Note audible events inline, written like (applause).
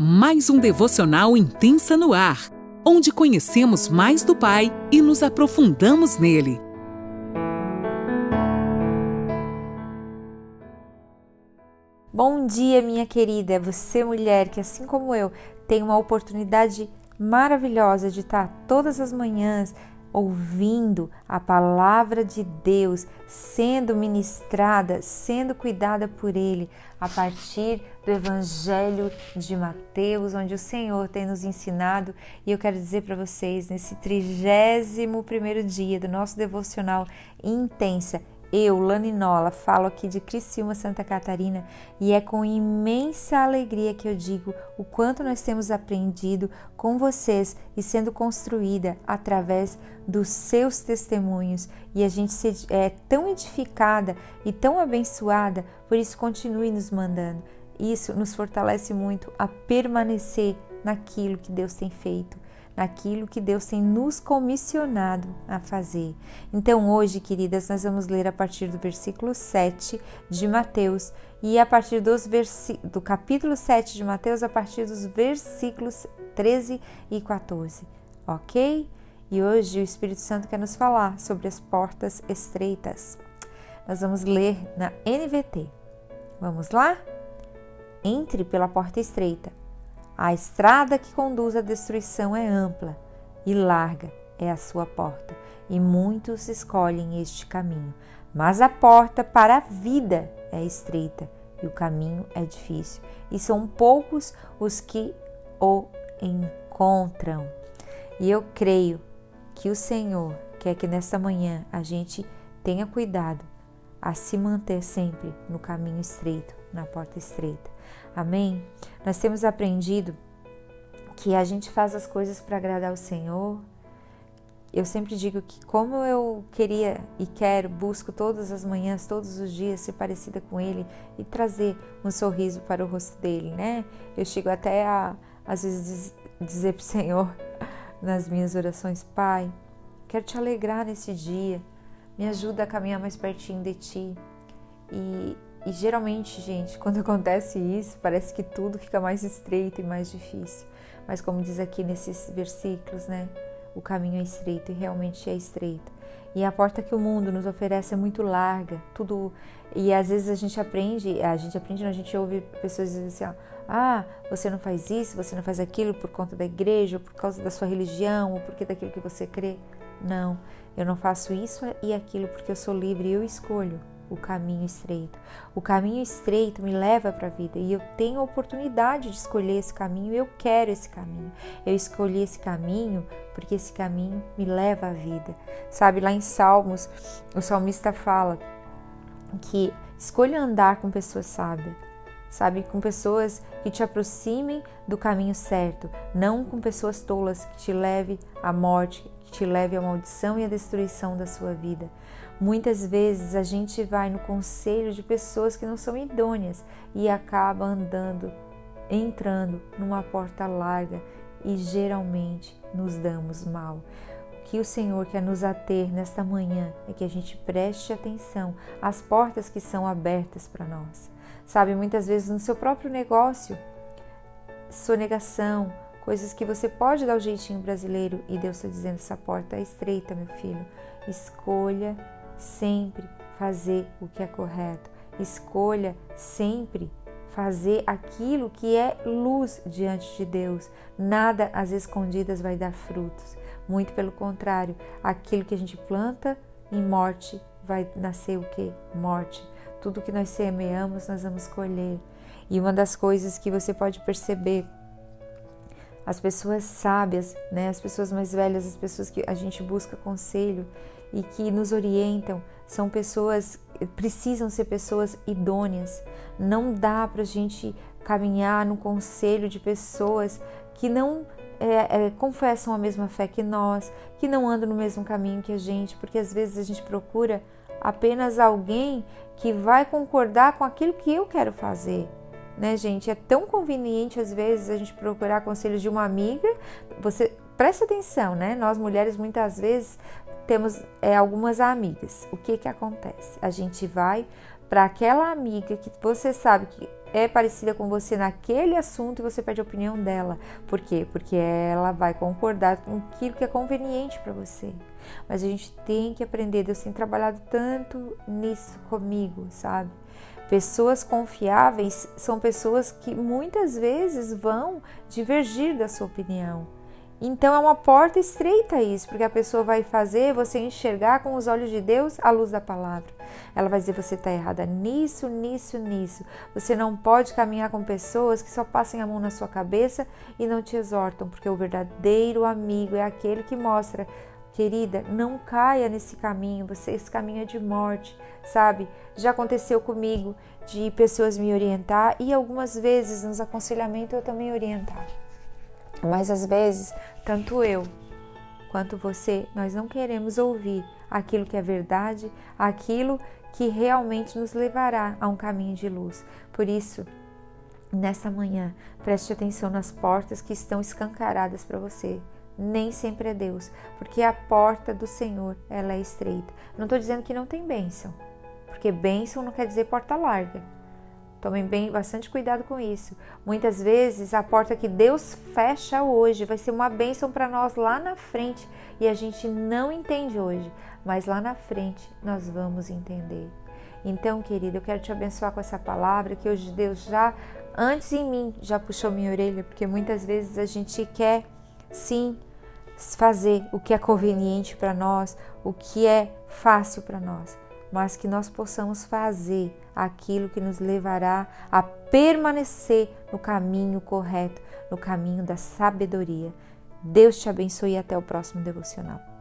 mais um devocional intensa no ar, onde conhecemos mais do Pai e nos aprofundamos nele. Bom dia, minha querida. Você, mulher, que assim como eu, tem uma oportunidade maravilhosa de estar todas as manhãs ouvindo a palavra de Deus sendo ministrada, sendo cuidada por Ele, a partir do Evangelho de Mateus, onde o Senhor tem nos ensinado. E eu quero dizer para vocês, nesse trigésimo primeiro dia do nosso devocional intensa, eu, Laninola, falo aqui de Criciúma, Santa Catarina, e é com imensa alegria que eu digo o quanto nós temos aprendido com vocês e sendo construída através dos seus testemunhos. E a gente é tão edificada e tão abençoada, por isso continue nos mandando. Isso nos fortalece muito a permanecer naquilo que Deus tem feito naquilo que Deus tem nos comissionado a fazer. Então, hoje, queridas, nós vamos ler a partir do versículo 7 de Mateus e a partir dos do capítulo 7 de Mateus, a partir dos versículos 13 e 14, ok? E hoje o Espírito Santo quer nos falar sobre as portas estreitas. Nós vamos ler na NVT. Vamos lá? Entre pela porta estreita a estrada que conduz à destruição é ampla e larga é a sua porta, e muitos escolhem este caminho. Mas a porta para a vida é estreita e o caminho é difícil, e são poucos os que o encontram. E eu creio que o Senhor quer que nesta manhã a gente tenha cuidado a se manter sempre no caminho estreito, na porta estreita. Amém? Nós temos aprendido que a gente faz as coisas para agradar o Senhor. Eu sempre digo que, como eu queria e quero, busco todas as manhãs, todos os dias ser parecida com Ele e trazer um sorriso para o rosto dele, né? Eu chego até a, às vezes, dizer para o Senhor (laughs) nas minhas orações: Pai, quero te alegrar nesse dia, me ajuda a caminhar mais pertinho de Ti. E, e geralmente, gente, (laughs) quando acontece isso, parece que tudo fica mais estreito e mais difícil. Mas como diz aqui nesses versículos, né? O caminho é estreito e realmente é estreito. E a porta que o mundo nos oferece é muito larga, tudo. E às vezes a gente aprende, a gente aprende, a gente ouve pessoas dizendo assim: ah, você não faz isso, você não faz aquilo por conta da igreja, ou por causa da sua religião, ou porque daquilo que você crê. Não, eu não faço isso e aquilo porque eu sou livre e eu escolho o caminho estreito. O caminho estreito me leva para a vida e eu tenho a oportunidade de escolher esse caminho, eu quero esse caminho. Eu escolhi esse caminho porque esse caminho me leva à vida. Sabe, lá em Salmos, o salmista fala que escolha andar com pessoas sábias, sabe, com pessoas que te aproximem do caminho certo, não com pessoas tolas que te leve à morte, que te leve à maldição e à destruição da sua vida. Muitas vezes a gente vai no conselho de pessoas que não são idôneas e acaba andando, entrando numa porta larga e geralmente nos damos mal. Que o Senhor quer nos ater nesta manhã é que a gente preste atenção às portas que são abertas para nós. Sabe, muitas vezes no seu próprio negócio, sonegação, coisas que você pode dar o jeitinho brasileiro e Deus está dizendo: essa porta é estreita, meu filho. Escolha sempre fazer o que é correto. Escolha sempre fazer aquilo que é luz diante de Deus. Nada às escondidas vai dar frutos. Muito pelo contrário, aquilo que a gente planta em morte vai nascer o que? Morte. Tudo que nós semeamos, nós vamos colher. E uma das coisas que você pode perceber as pessoas sábias, né, as pessoas mais velhas, as pessoas que a gente busca conselho, e que nos orientam são pessoas, precisam ser pessoas idôneas. Não dá para a gente caminhar no conselho de pessoas que não é, é, confessam a mesma fé que nós, que não andam no mesmo caminho que a gente, porque às vezes a gente procura apenas alguém que vai concordar com aquilo que eu quero fazer. Né, gente? É tão conveniente às vezes a gente procurar conselhos de uma amiga. Você preste atenção, né? Nós mulheres muitas vezes temos é, algumas amigas. O que que acontece? A gente vai para aquela amiga que você sabe que é parecida com você naquele assunto e você pede a opinião dela. Por quê? Porque ela vai concordar com aquilo que é conveniente para você. Mas a gente tem que aprender, Deus tem trabalhado tanto nisso comigo, sabe? Pessoas confiáveis são pessoas que muitas vezes vão divergir da sua opinião. Então é uma porta estreita isso, porque a pessoa vai fazer você enxergar com os olhos de Deus a luz da palavra. Ela vai dizer você está errada nisso, nisso, nisso. Você não pode caminhar com pessoas que só passem a mão na sua cabeça e não te exortam, porque o verdadeiro amigo é aquele que mostra Querida, não caia nesse caminho, você esse caminho é de morte, sabe? Já aconteceu comigo de pessoas me orientar e algumas vezes nos aconselhamentos eu também orientar. Mas às vezes, tanto eu quanto você, nós não queremos ouvir aquilo que é verdade, aquilo que realmente nos levará a um caminho de luz. Por isso, nessa manhã, preste atenção nas portas que estão escancaradas para você nem sempre é Deus, porque a porta do Senhor ela é estreita. Não estou dizendo que não tem bênção, porque bênção não quer dizer porta larga. Tomem bem, bastante cuidado com isso. Muitas vezes a porta que Deus fecha hoje vai ser uma bênção para nós lá na frente e a gente não entende hoje, mas lá na frente nós vamos entender. Então, querida, eu quero te abençoar com essa palavra que hoje Deus já antes em mim já puxou minha orelha, porque muitas vezes a gente quer sim fazer o que é conveniente para nós, o que é fácil para nós, mas que nós possamos fazer aquilo que nos levará a permanecer no caminho correto, no caminho da sabedoria. Deus te abençoe e até o próximo devocional.